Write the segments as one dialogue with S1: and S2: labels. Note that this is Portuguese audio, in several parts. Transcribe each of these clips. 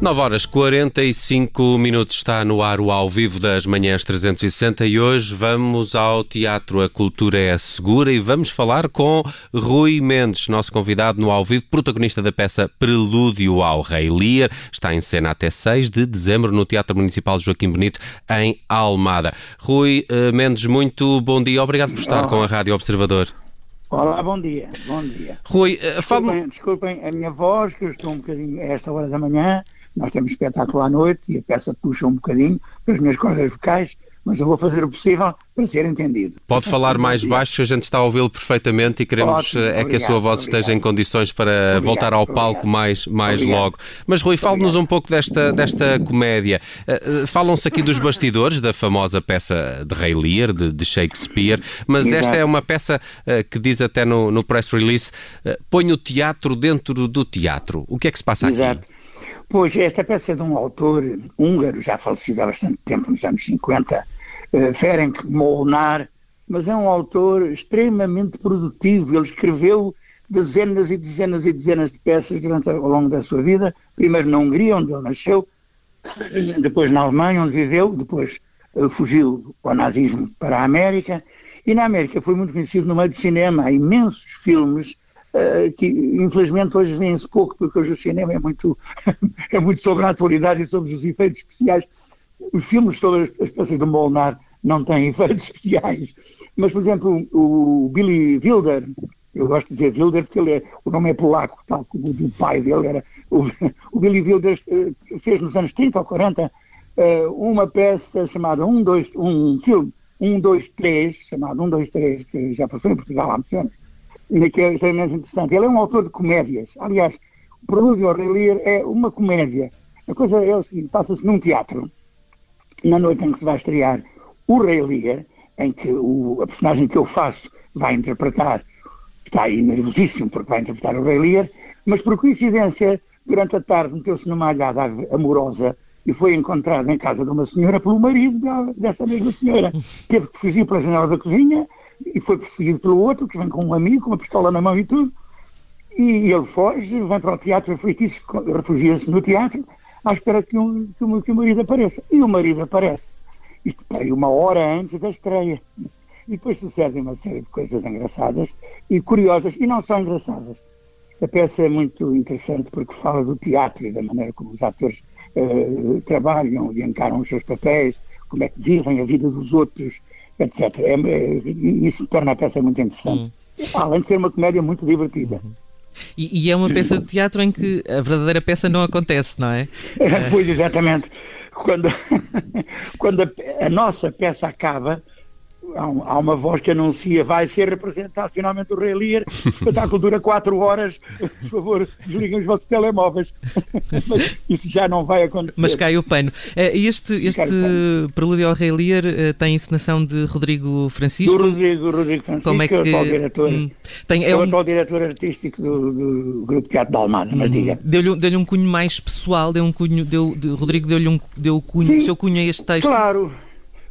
S1: 9 horas 45 minutos está no ar o ao vivo das manhãs 360 e hoje vamos ao Teatro A Cultura é Segura e vamos falar com Rui Mendes, nosso convidado no ao vivo, protagonista da peça Prelúdio ao Rei Lear. Está em cena até 6 de dezembro no Teatro Municipal Joaquim Bonito, em Almada. Rui eh, Mendes, muito bom dia. Obrigado por estar com a Rádio Observador.
S2: Olá, bom dia, bom dia.
S1: Rui, uh,
S2: desculpem, desculpem a minha voz, que eu estou um bocadinho a esta hora da manhã, nós temos espetáculo à noite e a peça puxa um bocadinho para as minhas cordas vocais, mas eu vou fazer o possível para ser entendido.
S1: Pode falar mais baixo, que a gente está a ouvi-lo perfeitamente e queremos Ótimo, é que a sua voz obrigado. esteja em condições para obrigado, voltar ao palco obrigado. mais, mais logo. Mas Rui, fale-nos um pouco desta, desta comédia. Uh, Falam-se aqui dos bastidores da famosa peça de Rei Lear, de, de Shakespeare, mas Exato. esta é uma peça uh, que diz até no, no press release, uh, põe o teatro dentro do teatro. O que é que se passa
S2: Exato.
S1: aqui?
S2: Pois, esta peça é de um autor húngaro, já falecido há bastante tempo, nos anos 50, uh, Ferenc Molnar, mas é um autor extremamente produtivo. Ele escreveu dezenas e dezenas e dezenas de peças durante, ao longo da sua vida, primeiro na Hungria, onde ele nasceu, depois na Alemanha, onde viveu, depois uh, fugiu ao nazismo para a América, e na América foi muito conhecido no meio do cinema, há imensos filmes Uh, que infelizmente hoje vêem-se pouco, porque hoje o cinema é muito, é muito sobre a atualidade e sobre os efeitos especiais. Os filmes sobre as peças de Molnar não têm efeitos especiais. Mas, por exemplo, o Billy Wilder, eu gosto de dizer Wilder porque ele é, o nome é polaco, tal como o pai dele era. O, o Billy Wilder uh, fez nos anos 30 ou 40 uh, uma peça chamada um, dois, um filme, 1, 2, 3, chamado 1, 2, 3, que já passou em Portugal há muitos anos que é extremamente interessante. Ele é um autor de comédias. Aliás, o Prelúdio ao Relir é uma comédia. A coisa é o seguinte, passa-se num teatro, na noite em que se vai estrear o Rei Lear, em que o, a personagem que eu faço vai interpretar, está aí nervosíssimo porque vai interpretar o Rei Lear, mas por coincidência, durante a tarde meteu-se numa alhada amorosa e foi encontrado em casa de uma senhora pelo marido dessa mesma senhora. Teve que fugir pela janela da cozinha, e foi perseguido pelo outro, que vem com um amigo, com uma pistola na mão e tudo, e ele foge, vem para o teatro feitiço, refugia-se no teatro, à espera que, um, que, que o marido apareça. E o marido aparece. Isto para uma hora antes da estreia. E depois sucedem uma série de coisas engraçadas e curiosas, e não são engraçadas. A peça é muito interessante porque fala do teatro e da maneira como os atores uh, trabalham e encaram os seus papéis, como é que vivem a vida dos outros, etc. É, é, isso torna a peça muito interessante. Hum. Além de ser uma comédia muito divertida. Uhum.
S3: E, e, é uma peça de teatro em que a verdadeira peça não acontece, não é?
S2: pois, exatamente. Quando, quando a, a nossa peça acaba, há, um, há, uma voz que anuncia vai ser representado finalmente o Rei Lear, o espetáculo dura 4 horas, por favor, desliguem os vossos telemóveis. Mas isso já não vai acontecer.
S3: Mas cai o pano. Eh, este, este Prelúdio ao Rei Lear eh, tem encenação de Rodrigo Francisco.
S2: Do Rodrigo, Rodrigo Francisco, Como é que... é o atual diretor. Hum, tem, é, o atual diretor artístico do, do Grupo Teatro da Almada, mas hum, diga.
S3: Deu-lhe deu um cunho mais pessoal, deu um cunho, deu, de, Rodrigo deu-lhe um, deu cunho, o seu cunho a este texto.
S2: Claro,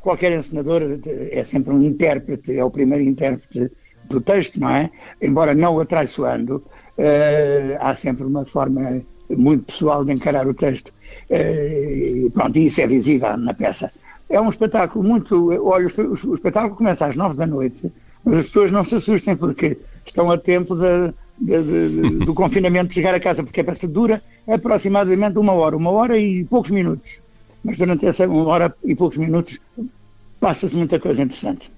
S2: qualquer encenador é sempre um intérprete, é o primeiro intérprete do texto, não é? Embora não o atraiçoando, uh, há sempre uma forma muito pessoal de encarar o texto. Uh, pronto, e isso é visível na peça. É um espetáculo muito. Olha, o, espetáculo começa às nove da noite, mas as pessoas não se assustem porque estão a tempo de, de, de, do confinamento de chegar a casa, porque a peça dura aproximadamente uma hora, uma hora e poucos minutos. Mas durante essa uma hora e poucos minutos passa-se muita coisa interessante.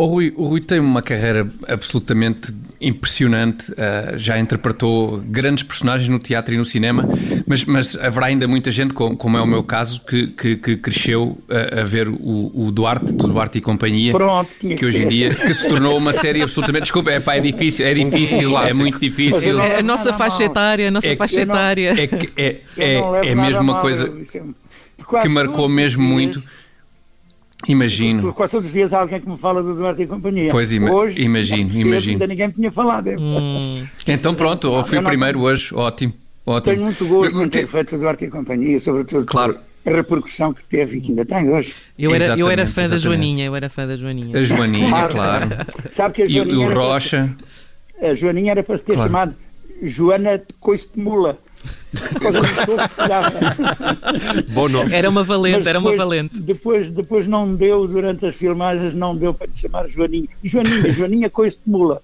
S4: O Rui, o Rui, tem uma carreira absolutamente impressionante, uh, já interpretou grandes personagens no teatro e no cinema, mas, mas haverá ainda muita gente, como, como é o meu caso, que, que, que cresceu a, a ver o, o, Duarte, do Duarte e Companhia,
S2: Pronto,
S4: que hoje em dia que se tornou uma série absolutamente. Desculpa, é, pá, é difícil, é difícil, é muito difícil.
S3: É a nossa faixa etária, a nossa é, faixa etária.
S4: É, é, é, é mesmo uma coisa que marcou mesmo muito. Imagino.
S2: Quase todos os dias há alguém que me fala do Duarte e companhia.
S4: Pois, ima hoje, imagino, imagino.
S2: Ainda ninguém me tinha falado.
S4: Hum. Então pronto, ou fui o primeiro não... hoje, ótimo, ótimo.
S2: Tenho muito gosto de ter feito o Duarte e companhia, sobretudo
S4: claro.
S2: a repercussão que teve e que ainda tem hoje.
S3: Eu era, eu era fã exatamente. da Joaninha, eu era fã da Joaninha.
S4: A Joaninha, claro. claro.
S2: Sabe que a Joaninha
S4: e, o Rocha.
S2: Para, a Joaninha era para se ter claro. chamado Joana Coice de Mula
S1: Bom nome.
S3: Era uma valente, depois, era uma valente.
S2: Depois, depois não deu, durante as filmagens, não deu para te chamar Joaninha. Joaninha, Joaninha Coice de Mula.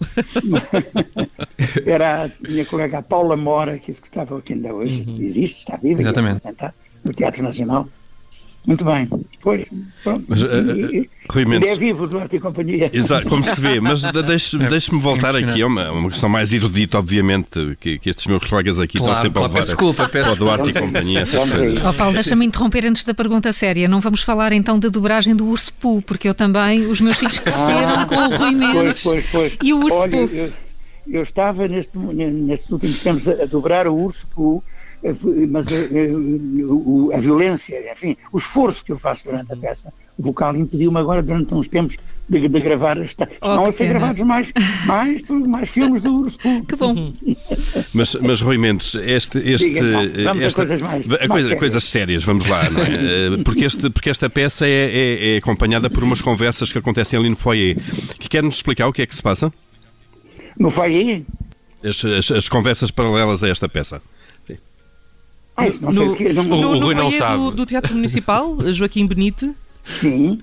S2: Era a minha colega Paula Mora, que executava aqui ainda hoje. Uhum. Existe, está viva.
S4: Exatamente.
S2: No Teatro Nacional. Muito bem. Pois, pronto. Mas, uh, uh, Rui Mendes. É vivo do Arte e Companhia.
S5: Exato, como se vê. Mas deixe-me deixe voltar aqui a uma, uma questão mais erudita, obviamente, que, que estes meus colegas aqui claro, estão sempre
S4: claro, a levar. Desculpa, peço.
S5: O Duarte e Companhia, essas coisas.
S6: Oh, Paulo, deixa-me interromper antes da pergunta séria. Não vamos falar então da dobragem do Urso Poo, porque eu também, os meus filhos cresceram ah, com o Rui Mendes pois, pois, pois. e o Urso Poo.
S2: Eu, eu, estava neste, nestes últimos tempos a, dobrar o Urso Poo mas a, eh, eh, a, violência, enfim, o esforço que eu faço durante a peça vocal impediu-me agora, durante uns tempos, de, de gravar. Esta, oh, estão a ser gravados mais, mais, mais filmes do Urso
S6: Que bom.
S5: Mas, mas Rui Mendes, este. este
S2: Diga, vamos esta, a coisas mais. A
S5: coisa, sérias. Coisas sérias, vamos lá, não é? porque, este, porque esta peça é, é, é, acompanhada por umas conversas que acontecem ali no foyer. Que quer-nos explicar o que é que se passa?
S2: No foyer?
S5: As, as, as conversas paralelas a esta peça.
S3: Ah, no, no, no, no, não sabe. Do, do Teatro Municipal, Joaquim Benite?
S2: Sim.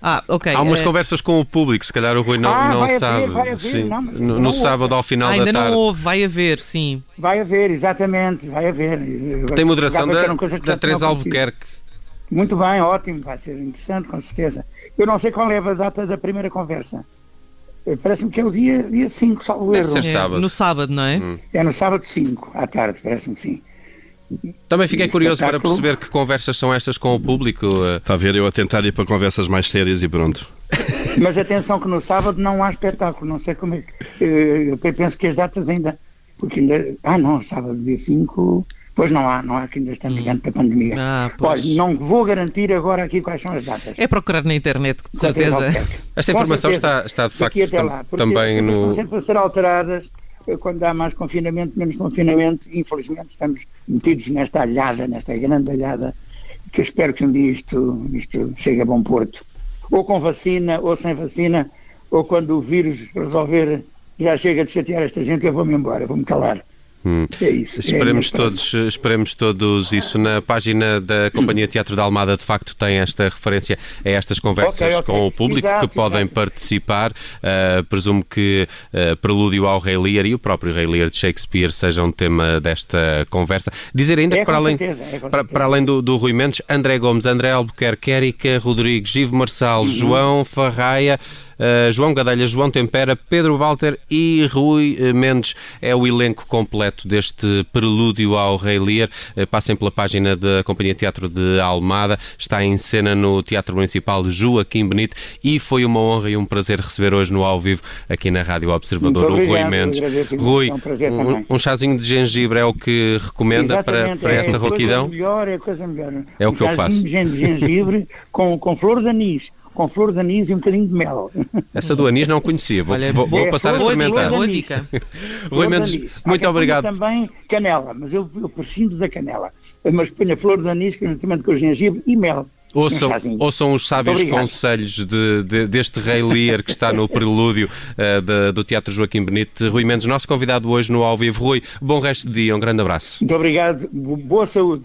S3: Ah, ok.
S1: Há umas é... conversas com o público, se calhar o Rui não,
S2: ah,
S1: não
S2: vai
S1: sabe.
S2: Haver, vai haver,
S1: sim.
S2: Não,
S1: no, no sábado ao final
S3: ah,
S1: da tarde.
S3: Ainda não houve, vai haver, sim.
S2: Vai haver, exatamente, vai haver.
S1: Tem moderação da, da Teresa Albuquerque.
S2: Muito bem, ótimo, vai ser interessante, com certeza. Eu não sei qual é a data da primeira conversa. Eh, parece-me que é o dia 5, dia cinco, salvo
S1: erro. Deve ser sábado.
S3: É, no sábado, não é? Hum.
S2: É no sábado 5, à tarde, parece-me que sim.
S1: Também fiquei curioso para perceber que conversas são estas com o público.
S5: Está a ver, eu a tentar ir para conversas mais sérias e pronto.
S2: Mas atenção que no sábado não há espetáculo, não sei como é que. Eh, eu penso que as datas ainda. Porque ainda. Ah, não, sábado dia 5. Pois não há, não há, que ainda estamos diante da pandemia. Ah, Olha, não vou garantir agora aqui quais são as datas.
S3: É procurar na internet, de certeza.
S1: Esta informação está, está de facto lá, também no.
S2: Estão sempre a ser alteradas quando há mais confinamento, menos confinamento, infelizmente estamos metidos nesta alhada, nesta grande alhada, que eu espero que um dia isto, isto chegue a bom porto. Ou com vacina, ou sem vacina, ou quando o vírus resolver já chega de chatear esta gente, eu vou-me embora, vou-me calar.
S1: Hum. É isso. Esperemos, é todos, esperemos todos isso. Na página da Companhia Teatro da Almada, de facto, tem esta referência a estas conversas okay, okay. com o público exato, que podem exato. participar. Uh, presumo que uh, Prelúdio ao Rei Lear e o próprio Rei Lear de Shakespeare sejam tema desta conversa. Dizer ainda
S2: é,
S1: que, para além,
S2: certeza, é,
S1: para, para, além do, do, Rui Mendes, André Gomes, André Albuquerque, Érica Rodrigues, Givo Marçal, uhum. João Farraia. Uh, João Gadelha, João Tempera, Pedro Walter e Rui eh, Mendes. É o elenco completo deste prelúdio ao Rei Lear. Uh, passem pela página da Companhia Teatro de Almada. Está em cena no Teatro Municipal Joaquim Benito e foi uma honra e um prazer receber hoje no ao vivo aqui na Rádio Observador o Rui Mendes. Rui, um, um, chazinho de gengibre é o que recomenda para, para é, essa rouquidão?
S2: É melhor, é coisa melhor.
S1: É o que eu faço.
S2: de gengibre com, com flor de anis com flor de anis e um bocadinho de mel.
S1: Essa do anis não conhecia, vou, Olha, vou, vou é, passar a experimentar.
S3: Boa dica.
S1: Rui Mendes, muito obrigado.
S2: também canela, mas eu, eu prescindo da canela. Mas ponho a flor de anis, juntamente com o gengibre e mel.
S1: Ouçam, ouçam os sábios conselhos de, de, deste Rei Lear que está no prelúdio uh, de, do Teatro Joaquim Benito. Rui Mendes, nosso convidado hoje no Ao Vivo. Rui, bom resto de dia, um grande abraço.
S2: Muito obrigado, boa saúde.